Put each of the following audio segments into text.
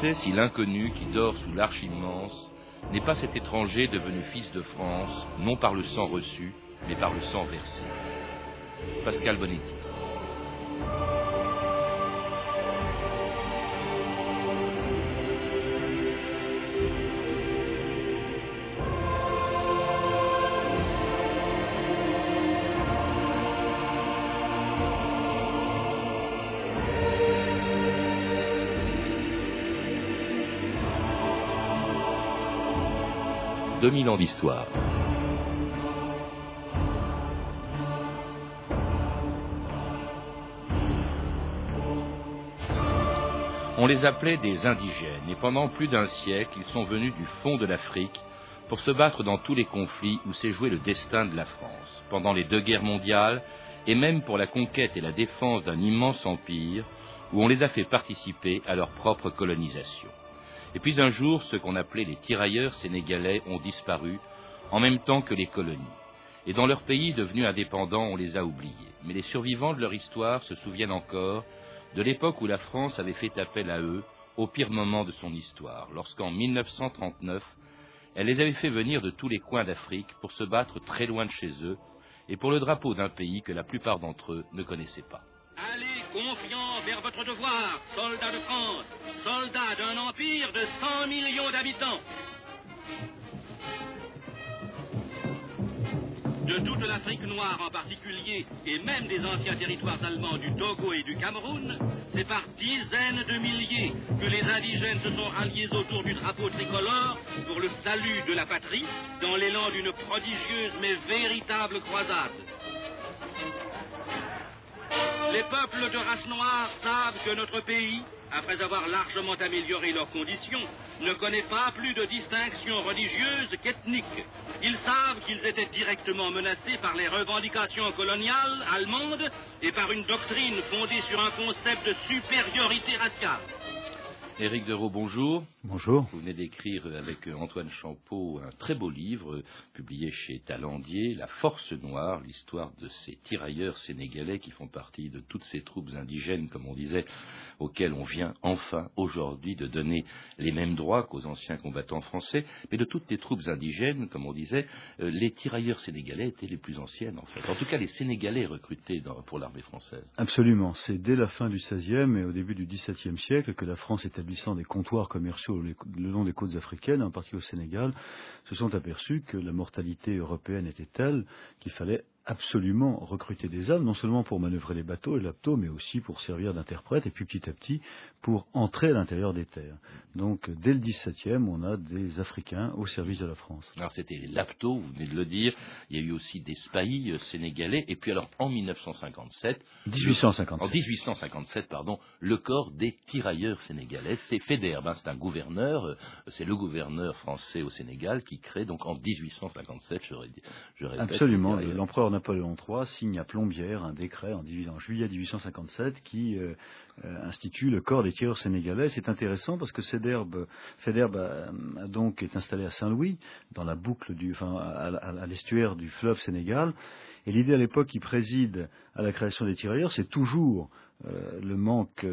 sait si l'inconnu qui dort sous l'arche immense n'est pas cet étranger devenu fils de France, non par le sang reçu, mais par le sang versé Pascal Bonetti. 2000 ans d'histoire. On les appelait des indigènes, et pendant plus d'un siècle, ils sont venus du fond de l'Afrique pour se battre dans tous les conflits où s'est joué le destin de la France, pendant les deux guerres mondiales, et même pour la conquête et la défense d'un immense empire, où on les a fait participer à leur propre colonisation. Et puis un jour, ce qu'on appelait les tirailleurs sénégalais ont disparu, en même temps que les colonies. Et dans leur pays devenu indépendant, on les a oubliés. Mais les survivants de leur histoire se souviennent encore de l'époque où la France avait fait appel à eux au pire moment de son histoire, lorsqu'en 1939, elle les avait fait venir de tous les coins d'Afrique pour se battre très loin de chez eux et pour le drapeau d'un pays que la plupart d'entre eux ne connaissaient pas. Vers votre devoir, soldats de France, soldats d'un empire de 100 millions d'habitants. De toute l'Afrique noire en particulier, et même des anciens territoires allemands du Togo et du Cameroun, c'est par dizaines de milliers que les indigènes se sont ralliés autour du drapeau tricolore pour le salut de la patrie dans l'élan d'une prodigieuse mais véritable croisade. Les peuples de race noire savent que notre pays, après avoir largement amélioré leurs conditions, ne connaît pas plus de distinction religieuse qu'ethnique. Ils savent qu'ils étaient directement menacés par les revendications coloniales allemandes et par une doctrine fondée sur un concept de supériorité raciale. Éric Dereau, bonjour. Bonjour. Vous venez d'écrire avec Antoine Champeau un très beau livre publié chez Talandier, La Force Noire, l'histoire de ces tirailleurs sénégalais qui font partie de toutes ces troupes indigènes, comme on disait, auxquelles on vient enfin aujourd'hui de donner les mêmes droits qu'aux anciens combattants français, mais de toutes les troupes indigènes, comme on disait, euh, les tirailleurs sénégalais étaient les plus anciennes en fait. En tout cas, les Sénégalais recrutés pour l'armée française. Absolument. C'est dès la fin du XVIe et au début du XVIIe siècle que la France établissant des comptoirs commerciaux le long des côtes africaines, en particulier au Sénégal, se sont aperçus que la mortalité européenne était telle qu'il fallait absolument recruter des hommes, non seulement pour manœuvrer les bateaux et l'apto, mais aussi pour servir d'interprète, et puis petit à petit pour entrer à l'intérieur des terres. Donc dès le XVIIe, on a des Africains au service de la France. Alors c'était les laptos, vous venez de le dire, il y a eu aussi des spahis euh, sénégalais, et puis alors en 1957... 1857. en 1857, pardon, le corps des tirailleurs sénégalais, c'est Federbe, hein, c'est un gouverneur, euh, c'est le gouverneur français au Sénégal qui crée donc en 1857, je, répète... Absolument, l'empereur Napoléon III signe à Plombières un décret en, juillet 1857 qui euh, euh, institue le corps des tireurs sénégalais. C'est intéressant parce que Federbe, a, donc est installé à Saint-Louis, dans la boucle du, enfin, à, l'estuaire du fleuve Sénégal. Et l'idée à l'époque qui préside à la création des tirailleurs, c'est toujours euh, le manque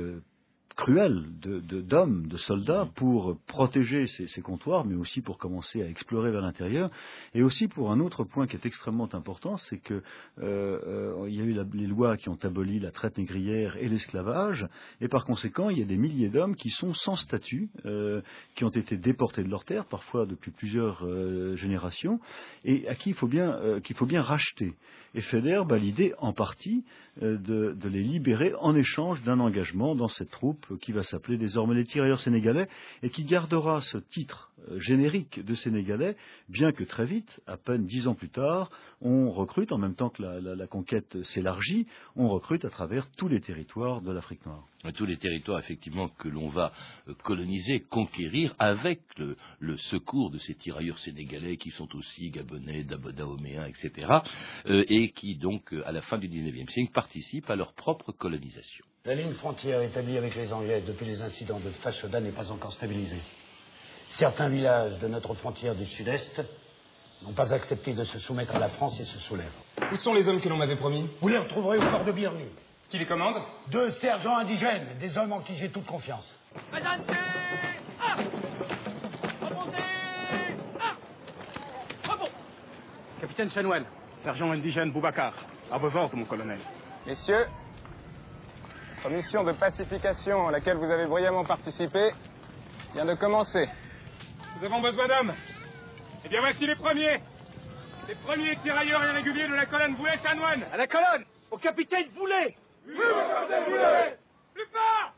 cruel d'hommes, de, soldats, pour protéger ces, comptoirs, mais aussi pour commencer à explorer vers l'intérieur, et aussi pour un autre point qui est extrêmement important, c'est que euh, euh, il y a eu les lois qui ont aboli la traite négrière et l'esclavage, et par conséquent, il y a des milliers d'hommes qui sont sans statut, euh, qui ont été déportés de leur terre, parfois depuis plusieurs générations, et à qui il faut bien racheter. Et Feder a l'idée, en partie, de les libérer en échange d'un engagement dans cette troupe qui va s'appeler désormais les tirailleurs sénégalais et qui gardera ce titre euh, générique de sénégalais, bien que très vite, à peine dix ans plus tard, on recrute, en même temps que la, conquête s'élargit, on recrute à travers tous les territoires de l'Afrique noire. Tous les territoires, effectivement, que l'on va euh, coloniser, conquérir avec le, secours de ces tirailleurs sénégalais qui sont aussi gabonais, dahoméens, etc., euh, et et qui donc, euh, à la fin du XIXe siècle, participent à leur propre colonisation. La ligne frontière établie avec les Anglais depuis les incidents de Fashoda n'est pas encore stabilisée. Certains villages de notre frontière du sud-est n'ont pas accepté de se soumettre à la France et se soulèvent. Où sont les hommes que l'on m'avait promis? Vous les retrouverez au port de Birny. Qui les commande? Deux sergents indigènes, des hommes en qui j'ai toute confiance. Madame ah ah Capitaine Chanoine, Sergent indigène Boubacar. À vos ordres, mon colonel. Messieurs, votre mission de pacification à laquelle vous avez brillamment participé vient de commencer. Nous avons besoin d'hommes. Eh bien, voici les premiers. Les premiers tirailleurs irréguliers de la colonne Boulet-Chanoine. À la colonne Au capitaine Boulet Oui, au capitaine Boulet Plus bas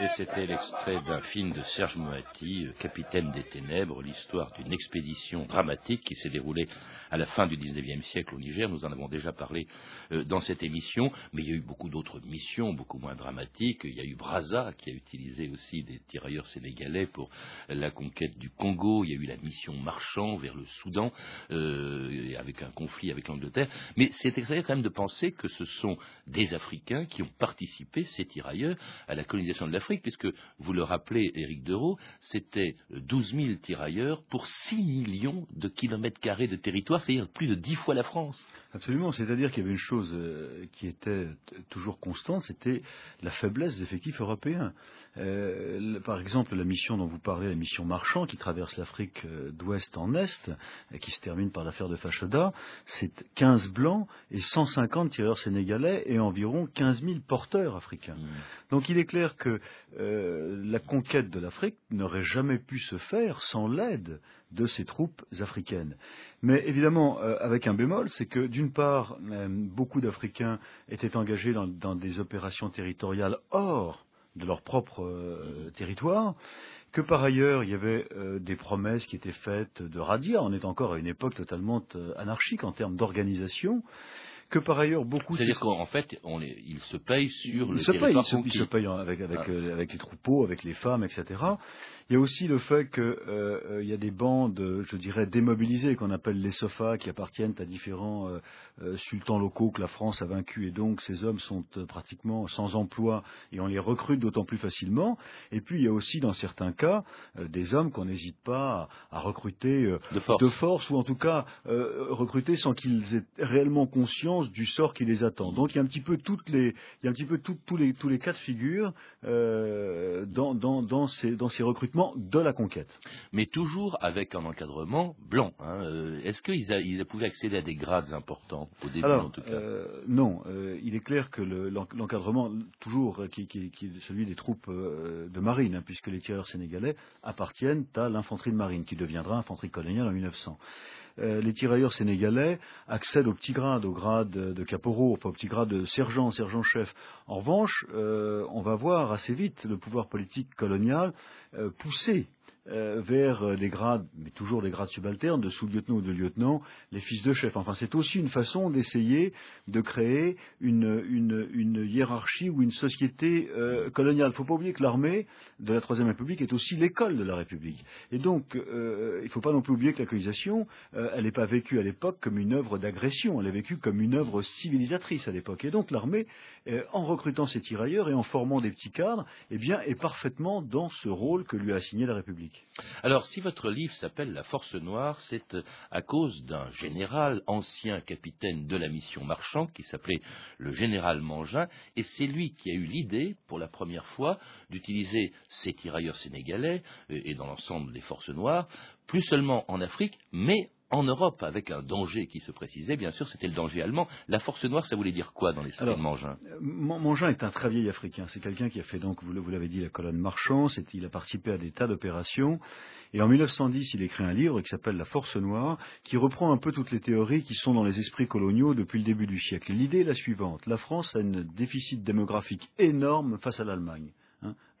et c'était l'extrait d'un film de Serge Moati, euh, Capitaine des Ténèbres, l'histoire d'une expédition dramatique qui s'est déroulée à la fin du XIXe siècle au Niger. Nous en avons déjà parlé euh, dans cette émission, mais il y a eu beaucoup d'autres missions, beaucoup moins dramatiques. Il y a eu Brazza qui a utilisé aussi des tirailleurs sénégalais pour la conquête du Congo. Il y a eu la mission Marchand vers le Soudan, euh, avec un conflit avec l'Angleterre. Mais c'est extraordinaire quand même de penser que ce sont des Africains qui ont participé, ces tirailleurs, à la colonisation de l'Afrique, puisque, vous le rappelez, Éric Dereau, c'était 12 000 tirailleurs pour 6 millions de kilomètres carrés de territoire, c'est-à-dire plus de 10 fois la France. Absolument, c'est-à-dire qu'il y avait une chose euh, qui était toujours constante, c'était la faiblesse des effectifs européens. Euh, par exemple, la mission dont vous parlez, la mission Marchand, qui traverse l'Afrique euh, d'ouest en est, et qui se termine par l'affaire de Fachoda, c'est 15 blancs et 150 tireurs sénégalais et environ 15 000 porteurs africains. Mmh. Donc il est clair que euh, la conquête de l'Afrique n'aurait jamais pu se faire sans l'aide de ces troupes africaines. Mais évidemment, avec un bémol, c'est que d'une part, beaucoup d'Africains étaient engagés dans, des opérations territoriales hors de leur propre euh, territoire, que par ailleurs il y avait euh, des promesses qui étaient faites de radia, on est encore à une époque totalement euh, anarchique en termes d'organisation, que par ailleurs beaucoup. C'est-à-dire qu'en fait, on ils se payent sur le se territoire ils, se, payent avec, avec, ah. avec les troupeaux, avec les femmes, etc. Il y a aussi le fait qu'il euh, y a des bandes, je dirais, démobilisées qu'on appelle les SOFA, qui appartiennent à différents euh, euh, sultans locaux que la France a vaincus, et donc ces hommes sont pratiquement sans emploi et on les recrute d'autant plus facilement. Et puis il y a aussi, dans certains cas, des hommes qu'on n'hésite pas à, recruter de force. ou en tout cas recruter sans qu'ils aient réellement conscience du sort qui les attend. Donc il y a un petit peu toutes les, il y a un petit peu tous les tous les cas de figure dans, dans, dans ces dans ces recrutements de la conquête. Mais toujours avec un encadrement blanc. Hein. Euh, est-ce qu'ils ils pouvaient accéder à des grades importants au début en tout cas? euh, Non, euh, il est clair que l'encadrement, toujours qui, est celui des troupes de marine, hein, puisque les tireurs sénégalais appartiennent à l'infanterie de marine, qui deviendra infanterie coloniale en 1900 les tirailleurs sénégalais accèdent au petit grade, au grade de caporal, enfin au petit grade de sergent, sergent-chef. En revanche, on va voir assez vite le pouvoir politique colonial pousser euh, vers euh, des grades, mais toujours des grades subalternes, de sous-lieutenant ou de lieutenant, les fils de chef. Enfin, c'est aussi une façon d'essayer de créer une, hiérarchie ou une société euh, coloniale. Il ne faut pas oublier que l'armée de la Troisième République est aussi l'école de la République. Et donc, il ne faut pas non plus oublier que la colonisation, elle n'est pas vécue à l'époque comme une œuvre d'agression, elle est vécue comme une œuvre civilisatrice à l'époque. Et donc, l'armée, en recrutant ses tirailleurs et en formant des petits cadres, eh bien, est parfaitement dans ce rôle que lui a assigné la République. Alors, si votre livre s'appelle La Force Noire, c'est euh, à cause d'un général, ancien capitaine de la mission Marchand, qui s'appelait le général Mangin, et c'est lui qui a eu l'idée, pour la première fois, d'utiliser ces tirailleurs sénégalais, euh, et dans l'ensemble des Forces Noires, plus seulement en Afrique, mais en Europe, avec un danger qui se précisait, bien sûr, c'était le danger allemand. La force noire, ça voulait dire quoi dans l'esprit de Mangin? euh, Mangin est un très vieil Africain. C'est quelqu'un qui a fait, donc, vous l'avez dit, la colonne marchand. Il a participé à des tas d'opérations. Et en 1910, il écrit un livre qui s'appelle La Force Noire, qui reprend un peu toutes les théories qui sont dans les esprits coloniaux depuis le début du siècle. L'idée est la suivante. La France a un déficit démographique énorme face à l'Allemagne.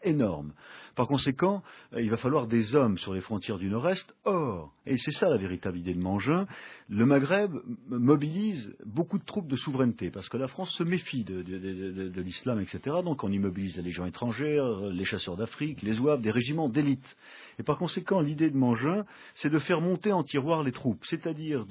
Énorme. Par conséquent, euh, il va falloir des hommes sur les frontières du Nord-Est. Or, et c'est ça la véritable idée de Mangin, le Maghreb mobilise beaucoup de troupes de souveraineté, parce que la France se méfie de, l'islam, etc. Donc on immobilise les légions étrangères, les chasseurs d'Afrique, les zouaves, des régiments d'élite. Et par conséquent, l'idée de Mangin, c'est de faire monter en tiroir les troupes, c'est-à-dire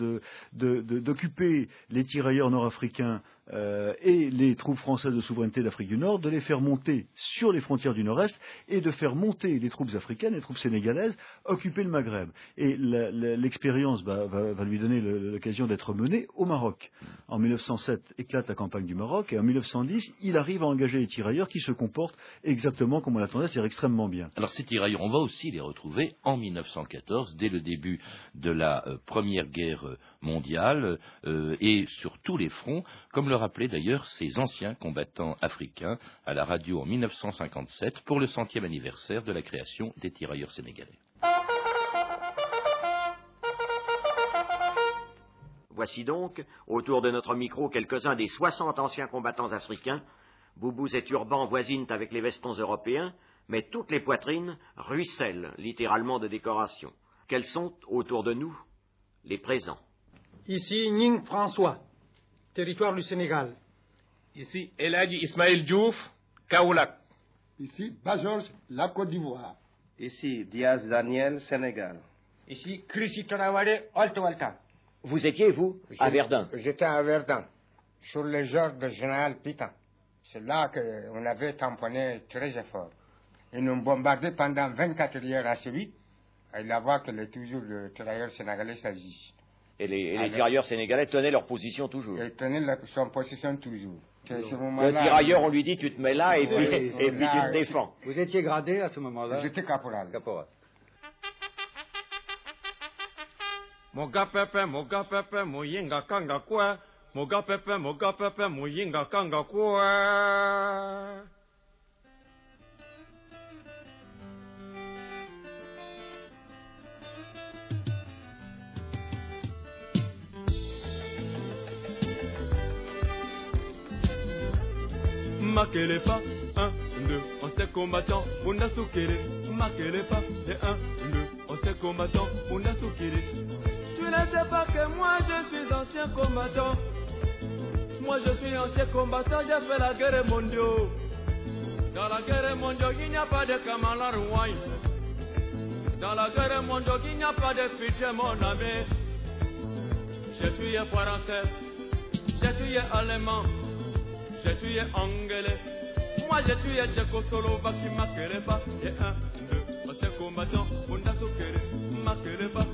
d'occuper les tirailleurs nord-africains euh, et les troupes françaises de souveraineté d'Afrique du Nord de les faire monter sur les frontières du Nord-Est et de faire monter les troupes africaines, les troupes sénégalaises, occuper le Maghreb. Et l'expérience va, lui donner l'occasion d'être menée au Maroc. En 1907 éclate la campagne du Maroc et en 1910 il arrive à engager les tirailleurs qui se comportent exactement comme on l'attendait, c'est-à-dire extrêmement bien. Alors ces tirailleurs, on va aussi les retrouver en 1914, dès le début de la euh, Première Guerre mondiale euh, et sur tous les fronts, comme le rappelaient d'ailleurs ces anciens combattants africains à la radio en 1957 pour le centième anniversaire de la création des tirailleurs sénégalais. Voici donc, autour de notre micro, quelques-uns des 60 anciens combattants africains. Boubous et turbans voisinent avec les vestons européens, mais toutes les poitrines ruissellent littéralement de décoration. Quels sont, autour de nous, les présents? Ici Ning François, territoire du Sénégal. Ici Eladji Ismaël Diouf, Kaoulak. Ici Bajorge, la Côte d'Ivoire. Ici Diaz Daniel, Sénégal. Ici Chrissy Traoré, Alto-Alta. Vous étiez, vous, à Verdun J'étais à Verdun, sur les ordres de général Pitan. C'est là qu'on avait tamponné très fort. Ils nous bombardé pendant 24 heures assez vite. Et la voit que le, toujours le tirailleur sénégalais s'agit. Et les, tirailleurs sénégalais tenaient leur position toujours. Ils tenaient leur, position toujours. Le tirailleur, on lui dit tu te mets là et, puis, et puis tu te défends. Vous étiez gradé à ce moment-là? J'étais caporal. Caporal. Moga pepe, moga pepe, moyinga kanga kwa. Moga pepe, moga pepe, moyinga kanga. Pas, un, deux, on s'est combattant, on a soukéré. Pas, et un, deux, on s'est combattant, on a soukéré. Tu ne sais pas que moi je suis ancien combattant. Moi je suis ancien combattant, j'ai fait la guerre mondiale. Dans la guerre mondiale, il n'y a pas de Kamala Dans la guerre mondiale, il n'y a pas de futur, mon ami. Je suis français, je suis allemand. Je suis anglais. Moi je suis tchécoslovaque, Makereba. Et un, deux, on s'est combattant, on a soukéré. Makereba.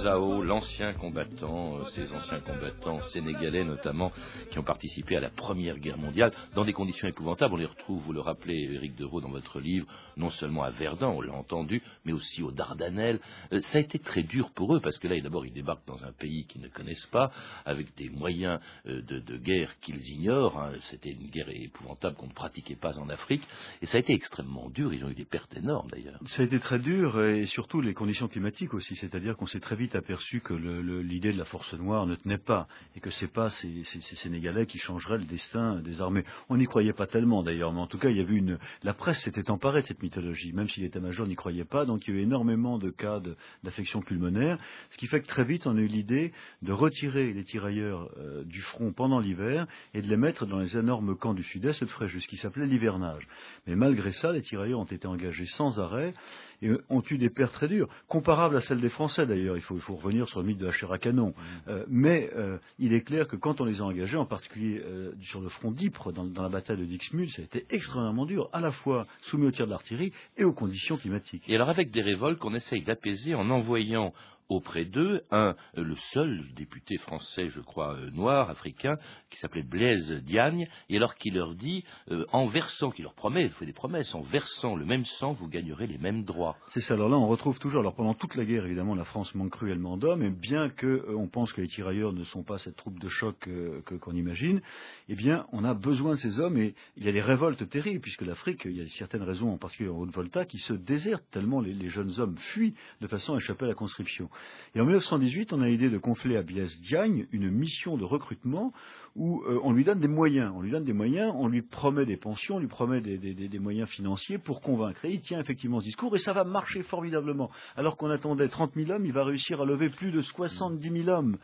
Zao, l'ancien combattant, euh, ces anciens combattants sénégalais notamment, qui ont participé à la Première Guerre mondiale dans des conditions épouvantables. On les retrouve, vous le rappelez, Éric Deveau, dans votre livre, non seulement à Verdun, on l'a entendu, mais aussi aux Dardanelles. Euh, ça a été très dur pour eux, parce que là, d'abord, ils débarquent dans un pays qu'ils ne connaissent pas, avec des moyens euh, de, guerre qu'ils ignorent. Hein. C'était une guerre épouvantable qu'on ne pratiquait pas en Afrique, et ça a été extrêmement dur. Ils ont eu des pertes énormes, d'ailleurs. Ça a été très dur, et surtout les conditions climatiques aussi, c'est-à-dire qu'on s'est très vite aperçu que l'idée de la force noire ne tenait pas et que ce n'est pas ces, Sénégalais qui changeraient le destin des armées. On n'y croyait pas tellement d'ailleurs, mais en tout cas, il y avait une. La presse s'était emparée de cette mythologie, même si l'état-major n'y croyait pas. Donc il y a eu énormément de cas d'affection pulmonaire, ce qui fait que très vite on a eu l'idée de retirer les tirailleurs euh, du front pendant l'hiver et de les mettre dans les énormes camps du Sud-Est de Fréjus, qui s'appelait l'hivernage. Mais malgré ça, les tirailleurs ont été engagés sans arrêt et ont eu des pertes très dures, comparables à celles des Français d'ailleurs. Il faut, il faut revenir sur le mythe de la chair à canon. Mmh. Euh, mais euh, il est clair que quand on les a engagés, en particulier euh, sur le front d'Ypres, dans, dans, la bataille de Dixmude, ça a été extrêmement dur, à la fois soumis au tir de l'artillerie et aux conditions climatiques. Et alors avec des révoltes qu'on essaye d'apaiser en envoyant auprès d'eux un, euh, le seul député français, je crois, euh, noir, africain, qui s'appelait Blaise Diagne, et alors qu'il leur dit, euh, en versant, qui leur promet, il fait des promesses, en versant le même sang, vous gagnerez les mêmes droits. C'est ça, alors là on retrouve toujours, alors pendant toute la guerre, évidemment, la France manque cruellement d'hommes, et bien qu'on pense que les tirailleurs ne sont pas cette troupe de choc que qu'on imagine, eh bien on a besoin de ces hommes, et il y a des révoltes terribles, puisque l'Afrique, il y a certaines raisons, en particulier en Haute-Volta, qui se désertent tellement les jeunes hommes fuient de façon à échapper à la conscription. Et en 1918, on a l'idée de confier à Bias Diagne une mission de recrutement où euh, on lui donne des moyens. On lui donne des moyens, on lui promet des pensions, on lui promet des, moyens financiers pour convaincre. Et il tient effectivement ce discours et ça va marcher formidablement. Alors qu'on attendait 30 000 hommes, il va réussir à lever plus de 70 000 hommes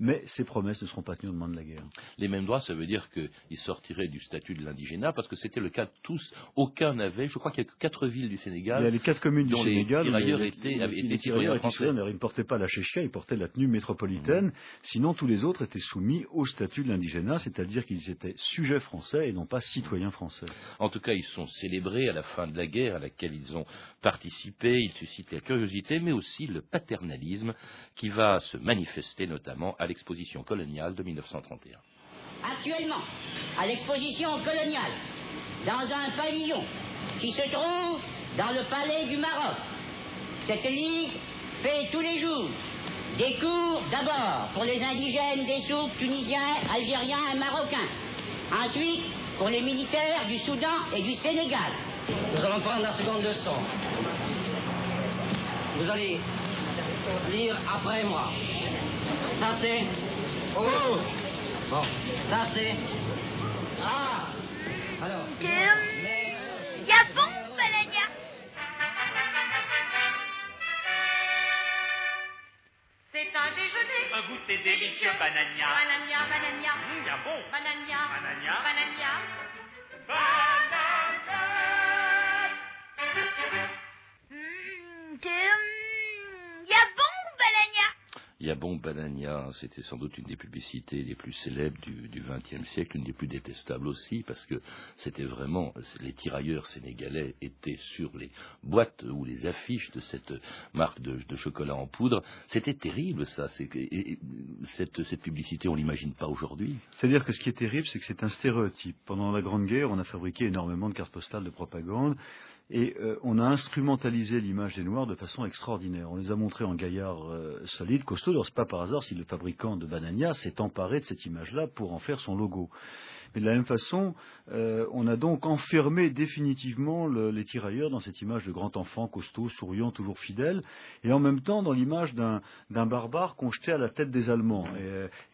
mais ces promesses ne seront pas tenues au moment de la guerre. Les mêmes droits, ça veut dire qu'ils sortiraient du statut de l'indigénat, parce que c'était le cas de tous. Aucun n'avait, je crois qu'il y a que quatre villes du Sénégal. Il y a les quatre communes du Sénégal. Les tirailleurs étaient, les, étaient les citoyens français. Ils ne portaient pas la chéchia, ils portaient la tenue métropolitaine. Mmh. Sinon, tous les autres étaient soumis au statut de l'indigénat, c'est-à-dire qu'ils étaient sujets français et non pas citoyens français. En tout cas, ils sont célébrés à la fin de la guerre à laquelle ils ont participé. Ils suscitent la curiosité, mais aussi le paternalisme qui va se manifester notamment à l'exposition coloniale de 1931. Actuellement, à l'exposition coloniale, dans un pavillon qui se trouve dans le palais du Maroc, cette ligue fait tous les jours des cours d'abord pour les indigènes des souks tunisiens, algériens et marocains. Ensuite, pour les militaires du Soudan et du Sénégal. Nous allons prendre la seconde leçon. Vous allez lire après moi. Ça c'est. Oh Bon, ça c'est. Ah Alors. Gabon, Balania C'est un déjeuner. Un goûter délicieux, banania. Banania, banania. Mmh, bien bon. Banania. Banania. Banania. Yabon Banania, c'était sans doute une des publicités les plus célèbres du XXe siècle, une des plus détestables aussi, parce que c'était vraiment, les tirailleurs sénégalais étaient sur les boîtes ou les affiches de cette marque de, chocolat en poudre. C'était terrible, ça. Et, et, cette, cette, publicité, on l'imagine pas aujourd'hui. C'est-à-dire que ce qui est terrible, c'est que c'est un stéréotype. Pendant la Grande Guerre, on a fabriqué énormément de cartes postales de propagande. Et euh, on a instrumentalisé l'image des Noirs de façon extraordinaire. On les a montrés en gaillards euh, solides, costauds. Alors c'est pas par hasard si le fabricant de Banania s'est emparé de cette image-là pour en faire son logo. Mais de la même façon, euh, on a donc enfermé définitivement le, les tirailleurs dans cette image de grand enfant costaud, souriant, toujours fidèle, et en même temps dans l'image d'un barbare qu'on jetait à la tête des Allemands.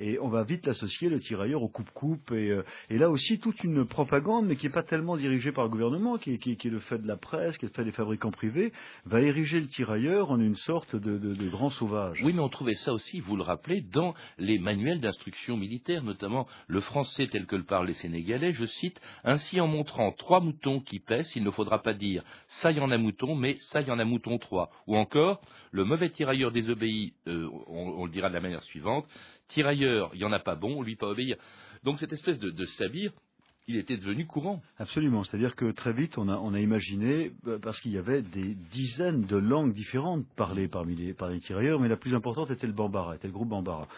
Et, et on va vite l'associer, le tirailleur, au coupe-coupe, et, euh, et, là aussi toute une propagande, mais qui n'est pas tellement dirigée par le gouvernement, qui qui, qui est, le fait de la presse, qui est le fait des fabricants privés, va ériger le tirailleur en une sorte de, de, de grand sauvage. Oui, mais on trouvait ça aussi, vous le rappelez, dans les manuels d'instruction militaire, notamment le français tel que le parle les Sénégalais, je cite, Ainsi en montrant trois moutons qui paissent, il ne faudra pas dire ça y en a mouton, mais ça y en a mouton trois. Ou encore, le mauvais tirailleur désobéit, euh, on, le dira de la manière suivante, tirailleur, il n'y en a pas bon, lui pas obéir. Donc cette espèce de, sabir, il était devenu courant. Absolument. C'est-à-dire que très vite, on a, imaginé, parce qu'il y avait des dizaines de langues différentes parlées parmi les, par les tirailleurs, mais la plus importante était le Bambara, était le groupe Bambara.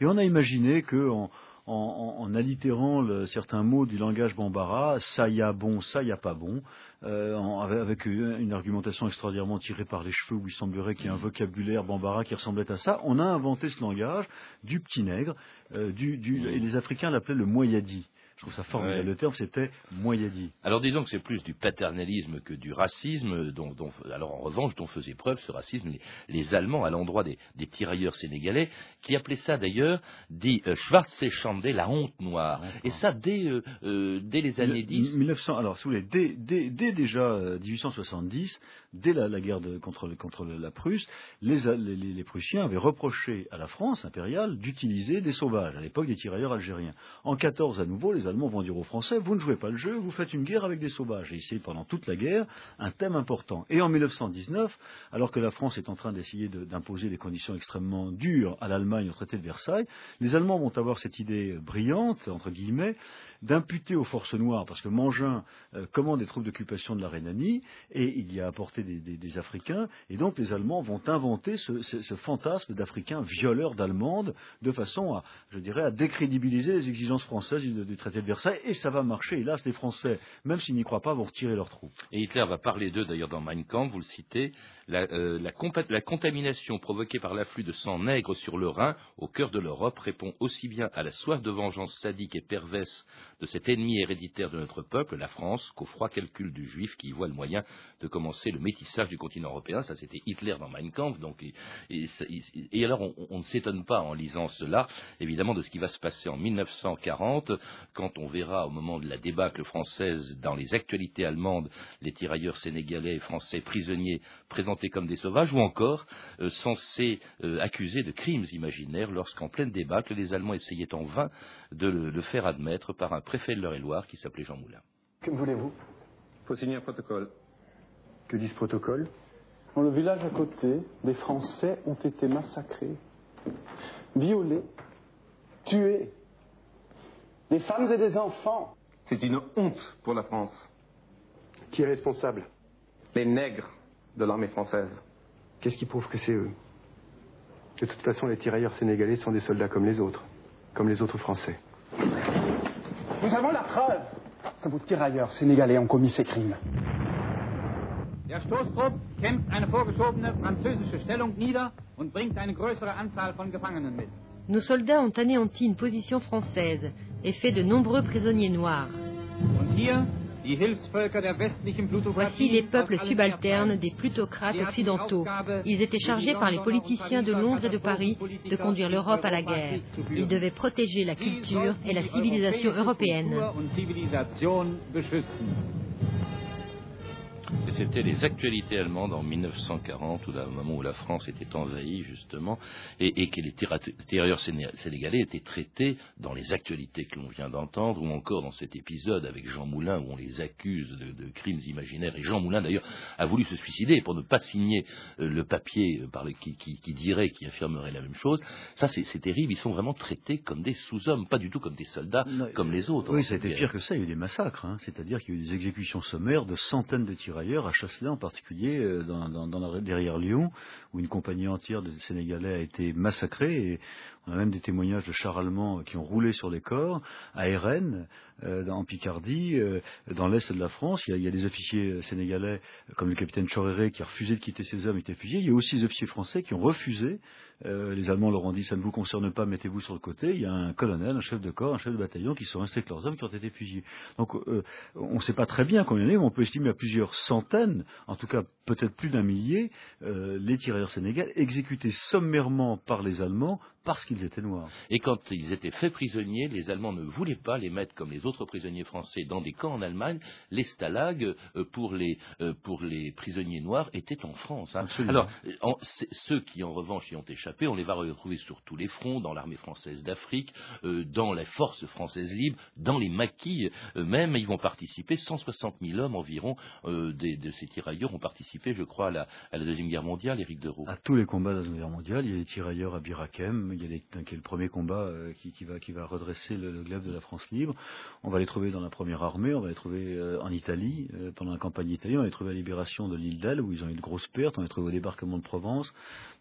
Et on a imaginé qu'en en, en, en, allitérant le, certains mots du langage bambara, ça y a bon, ça y a pas bon, euh, en, avec une argumentation extraordinairement tirée par les cheveux où il semblerait qu'il y ait un vocabulaire bambara qui ressemblait à ça, on a inventé ce langage du petit nègre, euh, du, du, et les Africains l'appelaient le moyadi. Je trouve ça formidable. Ouais. Le terme, c'était moyadi. Alors disons que c'est plus du paternalisme que du racisme. Dont, dont, alors en revanche, dont faisait preuve ce racisme les, les Allemands à l'endroit des, des, tirailleurs sénégalais, qui appelaient ça d'ailleurs des euh, Schwarze Schande, la honte noire. Et ça dès, euh, euh, dès les années 10. 1900, alors si vous voulez, dès, dès, dès déjà 1870, dès la, la guerre de, contre, contre, la Prusse, les, les, les, Prussiens avaient reproché à la France impériale d'utiliser des sauvages, à l'époque des tirailleurs algériens. En 14, à nouveau, les Allemands vont dire aux Français, vous ne jouez pas le jeu, vous faites une guerre avec des sauvages. Et c'est pendant toute la guerre un thème important. Et en 1919, alors que la France est en train d'essayer d'imposer des conditions extrêmement dures à l'Allemagne au traité de Versailles, les Allemands vont avoir cette idée brillante, entre guillemets, d'imputer aux forces noires, parce que Mangin euh, commande des troupes d'occupation de la Rhénanie, et il y a apporté des, des, Africains, et donc les Allemands vont inventer ce, fantasme d'Africains violeurs d'Allemandes, de façon à, je dirais, à décrédibiliser les exigences françaises du, traité de Versailles, et ça va marcher. Hélas, les Français, même s'ils n'y croient pas, vont retirer leurs troupes. Et Hitler va parler d'eux d'ailleurs dans Mein Kampf, vous le citez, la, euh, la contamination provoquée par l'afflux de sang nègre sur le Rhin, au cœur de l'Europe, répond aussi bien à la soif de vengeance sadique et perverse de cet ennemi héréditaire de notre peuple, la France, qu'au froid calcul du juif qui voit le moyen de commencer le métissage du continent européen. Ça, c'était Hitler dans Mein Kampf. Donc, et, alors, on, ne s'étonne pas en lisant cela, évidemment, de ce qui va se passer en 1940, quand on verra au moment de la débâcle française dans les actualités allemandes les tirailleurs sénégalais et français prisonniers présentés comme des sauvages, ou encore euh, censés euh, accusés de crimes imaginaires lorsqu'en pleine débâcle les Allemands essayaient en vain de le faire admettre par un préfet de l'Eure-et-Loire qui s'appelait Jean Moulin. Que voulez-vous? Faut signer un protocole. Que dit ce protocole? Dans le village à côté, des Français ont été massacrés, violés, tués. Des femmes et des enfants. C'est une honte pour la France. Qui est responsable? Les nègres de l'armée française. Qu'est-ce qui prouve que c'est eux? De toute façon, les tirailleurs sénégalais sont des soldats comme les autres, comme les autres Français. Nous avons la preuve que vos tirailleurs sénégalais ont commis ces crimes. Der Stoßtrupp kämpft eine vorgeschobene französische Stellung nieder und bringt eine größere Anzahl von Gefangenen mit. Nos soldats ont anéanti une position française et fait de nombreux prisonniers noirs. Und hier Voici les peuples subalternes des plutocrates occidentaux. Ils étaient chargés par les politiciens de Londres et de Paris de conduire l'Europe à la guerre. Ils devaient protéger la culture et la civilisation européenne. C'était les actualités allemandes en 1940, où, là, au moment où la France était envahie, justement, et, et que les séné- sénégalais étaient traités dans les actualités que l'on vient d'entendre, ou encore dans cet épisode avec Jean Moulin, où on les accuse de, de crimes imaginaires. Et Jean Moulin, d'ailleurs, a voulu se suicider pour ne pas signer euh, le papier par le, qui, qui- qui dirait, qui affirmerait la même chose. Ça, c'est terrible. Ils sont vraiment traités comme des sous-hommes, pas du tout comme des soldats, comme les autres. Oui, dans ça a cette été guerre. pire que ça. Il y a eu des massacres. hein. C'est-à-dire qu'il y a eu des exécutions sommaires de centaines de tirailleurs, à Chasselas en particulier, euh, derrière Lyon, où une compagnie entière de Sénégalais a été massacrée. Et on a même des témoignages de chars allemands qui ont roulé sur les corps. À Rennes, euh, en Picardie, euh, dans l'est de la France, il y, a, des officiers sénégalais, comme le capitaine Choréré, qui a refusé de quitter ses hommes et était fusillé. Il y a aussi des officiers français qui ont refusé. Euh, les Allemands leur ont dit ça ne vous concerne pas, mettez-vous sur le côté. Il y a un colonel, un chef de corps, un chef de bataillon qui sont restés avec leurs hommes qui ont été fusillés. Donc euh, on ne sait pas très bien combien il y en a, mais on peut estimer à plusieurs centaines, en tout cas peut-être plus d'un millier, euh, les tirailleurs sénégalais exécutés sommairement par les Allemands parce qu'ils étaient noirs. Et quand ils étaient faits prisonniers, les Allemands ne voulaient pas les mettre comme les autres prisonniers français dans des camps en Allemagne. Les stalags pour les pour les prisonniers noirs étaient en France. hein. Alors en- ceux qui en revanche y ont échappé, on les va retrouver sur tous les fronts, dans l'armée française d'Afrique, euh, dans les forces françaises libres, dans les maquis même. Ils vont participer. 160 000 hommes environ euh, des- de ces tirailleurs ont participé, je crois, à la, à la deuxième guerre mondiale. Éric Deroux. À tous les combats de la Seconde Guerre mondiale, il y a les tirailleurs à Birakem, il y a les, le premier combat euh, qui, qui va, qui va redresser le, le glaive de la France libre. On va les trouver dans la première armée, on va les trouver euh, en Italie, euh, pendant la campagne d'Italie, on va les trouver à la libération de l'île d'Elle, où ils ont eu de grosses pertes, on les trouver au débarquement de Provence,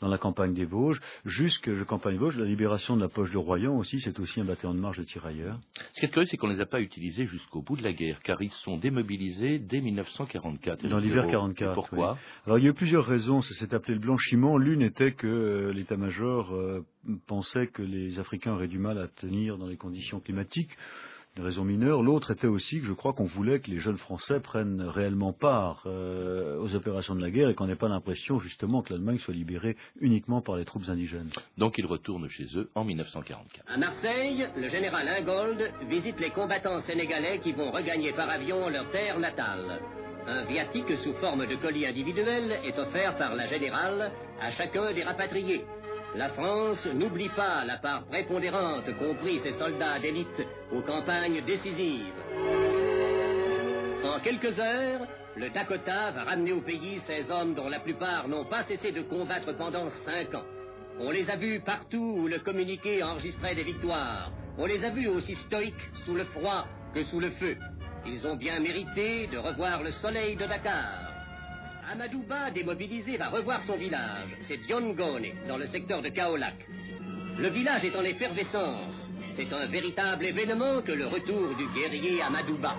dans la campagne des Vosges, jusque la campagne Vosges, la libération de la poche de Royan aussi, c'est aussi un bataillon de marche de tirailleurs. Ce qui est curieux, c'est qu'on ne les a pas utilisés jusqu'au bout de la guerre, car ils sont démobilisés dès 1944. Dans l'hiver Éric Deroux. 44. Et pourquoi oui. Alors il y a eu plusieurs raisons. Ça s'est appelé le blanchiment. L'une était que euh, l'état-major euh, pensait que les Africains auraient du mal à tenir dans les conditions climatiques. Une raison mineure. L'autre était aussi que je crois qu'on voulait que les jeunes Français prennent réellement part euh, aux opérations de la guerre et qu'on n'ait pas l'impression justement que l'Allemagne soit libérée uniquement par les troupes indigènes. Donc ils retournent chez eux en 1944. À Marseille, le général Ingold visite les combattants sénégalais qui vont regagner par avion leur terre natale. Un viatique sous forme de colis individuel est offert par la générale à chacun des rapatriés. La France n'oublie pas la part prépondérante qu'ont pris ses soldats d'élite aux campagnes décisives. En quelques heures, le Dakota va ramener au pays ces hommes dont la plupart n'ont pas cessé de combattre pendant cinq ans. On les a vus partout où le communiqué enregistrait des victoires. On les a vus aussi stoïques sous le froid que sous le feu. Ils ont bien mérité de revoir le soleil de Dakar. Amadouba, démobilisé, va revoir son village. C'est Diongone, dans le secteur de Kaolac. Le village est en effervescence. C'est un véritable événement que le retour du guerrier Amadouba.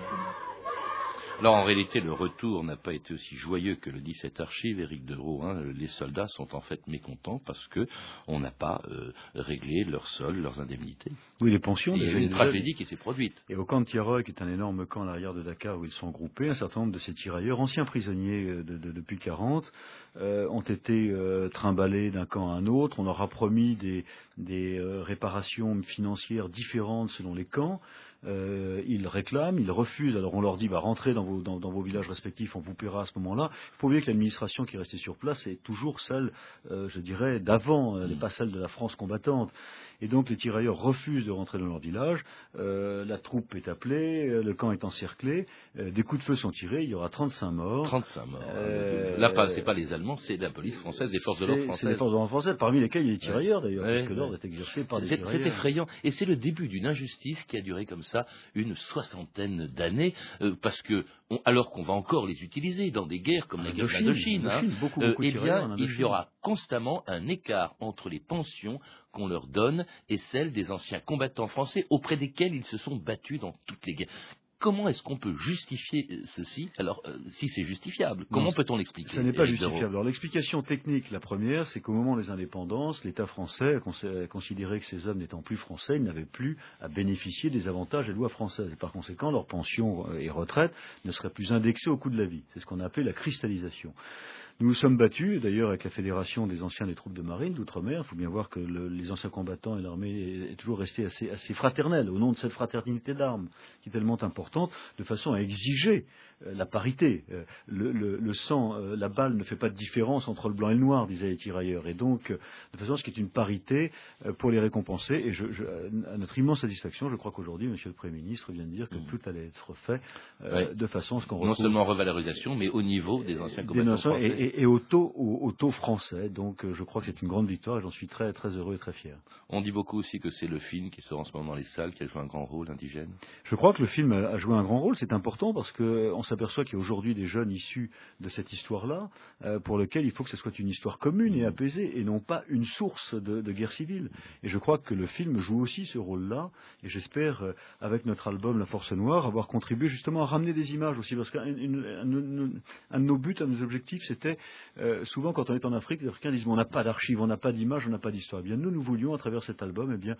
Alors en réalité, le retour n'a pas été aussi joyeux que le dit cette archive, Éric hein. Les soldats sont en fait mécontents parce que on n'a pas euh, réglé leur sol, leurs indemnités. Oui, les pensions. Il y a une tragédie qui s'est produite. Et au camp de Tiaroy, qui est un énorme camp à l'arrière de Dakar où ils sont groupés, un certain nombre de ces tirailleurs, anciens prisonniers euh, de- de- depuis 40, euh, ont été euh, trimballés d'un camp à un autre. On leur a promis des, des euh, réparations financières différentes selon les camps. Euh, ils réclament, ils refusent. Alors on leur dit, bah, rentrez dans vos, dans, vos villages respectifs, on vous paiera à ce moment-là. Il faut oublier que l'administration qui est restée sur place est toujours celle, euh, je dirais, d'avant, elle n'est pas celle de la France combattante. Et donc les tirailleurs refusent de rentrer dans leur village. Euh, la troupe est appelée, euh, le camp est encerclé, euh, des coups de feu sont tirés, il y aura 35 morts. 35 morts. Là, c'est pas les Allemands, c'est la police française, des forces de l'ordre françaises. C'est les forces de l'ordre françaises, parmi lesquelles il y a les tirailleurs d'ailleurs, parce que l'ordre est exercé par des tirailleurs. C'est effrayant. Et c'est le début d'une injustice qui a duré comme ça une soixantaine d'années, parce que alors qu'on va encore les utiliser dans des guerres comme la guerre d'Indochine, hein, eh il y aura constamment un écart entre les pensions qu'on leur donne et celles des anciens combattants français auprès desquels ils se sont battus dans toutes les guerres. Comment est-ce qu'on peut justifier euh, ceci? Alors, euh, si c'est justifiable, comment peut-on l'expliquer Ce n'est pas justifiable. Alors, l'explication technique, la première, c'est qu'au moment des indépendances, l'État français a considéré que ces hommes n'étant plus français, ils n'avaient plus à bénéficier des avantages des lois françaises. Et par conséquent, leur pension euh, et retraite ne seraient plus indexées au coût de la vie. C'est ce qu'on a appelé la cristallisation. Nous nous sommes battus, d'ailleurs, avec la Fédération des anciens des troupes de marine d'outre-mer. Il faut bien voir que les anciens combattants et l'armée est toujours resté assez, assez au nom de cette fraternité d'armes, qui est tellement importante, de façon à exiger la parité. Euh, le, sang, euh, la balle ne fait pas de différence entre le blanc et le noir, disaient les tirailleurs. Et donc, de façon à ce qu'il y ait une parité pour les récompenser. Et je, à notre immense satisfaction, je crois qu'aujourd'hui, Monsieur le Premier ministre vient de dire que mmh. tout allait être fait de façon à ce qu'on. Non seulement revalorisation, mais au niveau des anciens combattants français. Et, et, au, taux, au, taux français. Donc, je crois que c'est une grande victoire et j'en suis très, très heureux et très fier. On dit beaucoup aussi que c'est le film qui sort en ce moment dans les salles qui a joué un grand rôle indigène. Je crois que le film a joué un grand rôle. C'est important parce qu'on s'aperçoit qu'il y a aujourd'hui des jeunes issus de cette histoire-là, euh, pour lesquels il faut que ce soit une histoire commune et apaisée, et non pas une source de, guerre civile. Et je crois que le film joue aussi ce rôle-là, et j'espère, euh, avec notre album La Force Noire, avoir contribué justement à ramener des images aussi, parce qu'un de nos buts, un de nos objectifs, c'était euh, souvent quand on est en Afrique, les Africains disent on n'a pas d'archives, on n'a pas d'images, on n'a pas d'histoire. Eh bien, nous, nous voulions, à travers cet album, eh bien,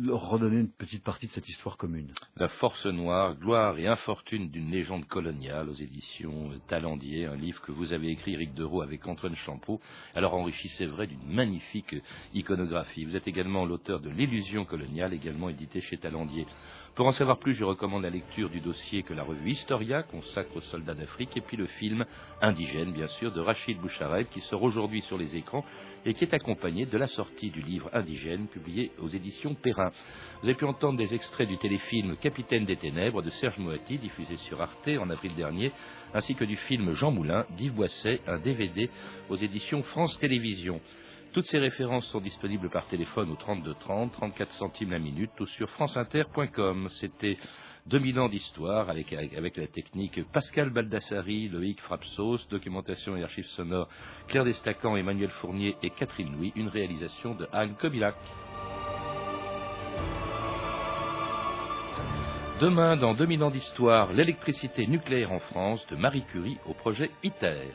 leur redonner une petite partie de cette histoire commune. La Force Noire, gloire et infortune d'une légende coloniale aux éditions Talendier, un livre que vous avez écrit, Eric Dereau, avec Antoine Champeau, alors enrichi, c'est vrai, d'une magnifique iconographie. Vous êtes également l'auteur de L'illusion coloniale, également édité chez Talendier. Pour en savoir plus, je recommande la lecture du dossier que la revue Historia consacre aux soldats d'Afrique et puis le film Indigène, bien sûr, de Rachid Bouchareb qui sort aujourd'hui sur les écrans et qui est accompagné de la sortie du livre Indigène publié aux éditions Perrin. Vous avez pu entendre des extraits du téléfilm Capitaine des Ténèbres de Serge Moati diffusé sur Arte en avril dernier ainsi que du film Jean Moulin d'Yves Boisset, un DVD aux éditions France Télévisions. Toutes ces références sont disponibles par téléphone au 32 30, 34 centimes la minute ou sur franceinter.com. C'était 2000 ans d'histoire avec, la technique Pascal Baldassari, Loïc Frapsos, documentation et archives sonores Claire Destacan, Emmanuel Fournier et Catherine Louis, une réalisation de Anne Kobilac. Demain, dans 2000 ans d'histoire, l'électricité nucléaire en France, de Marie Curie au projet ITER.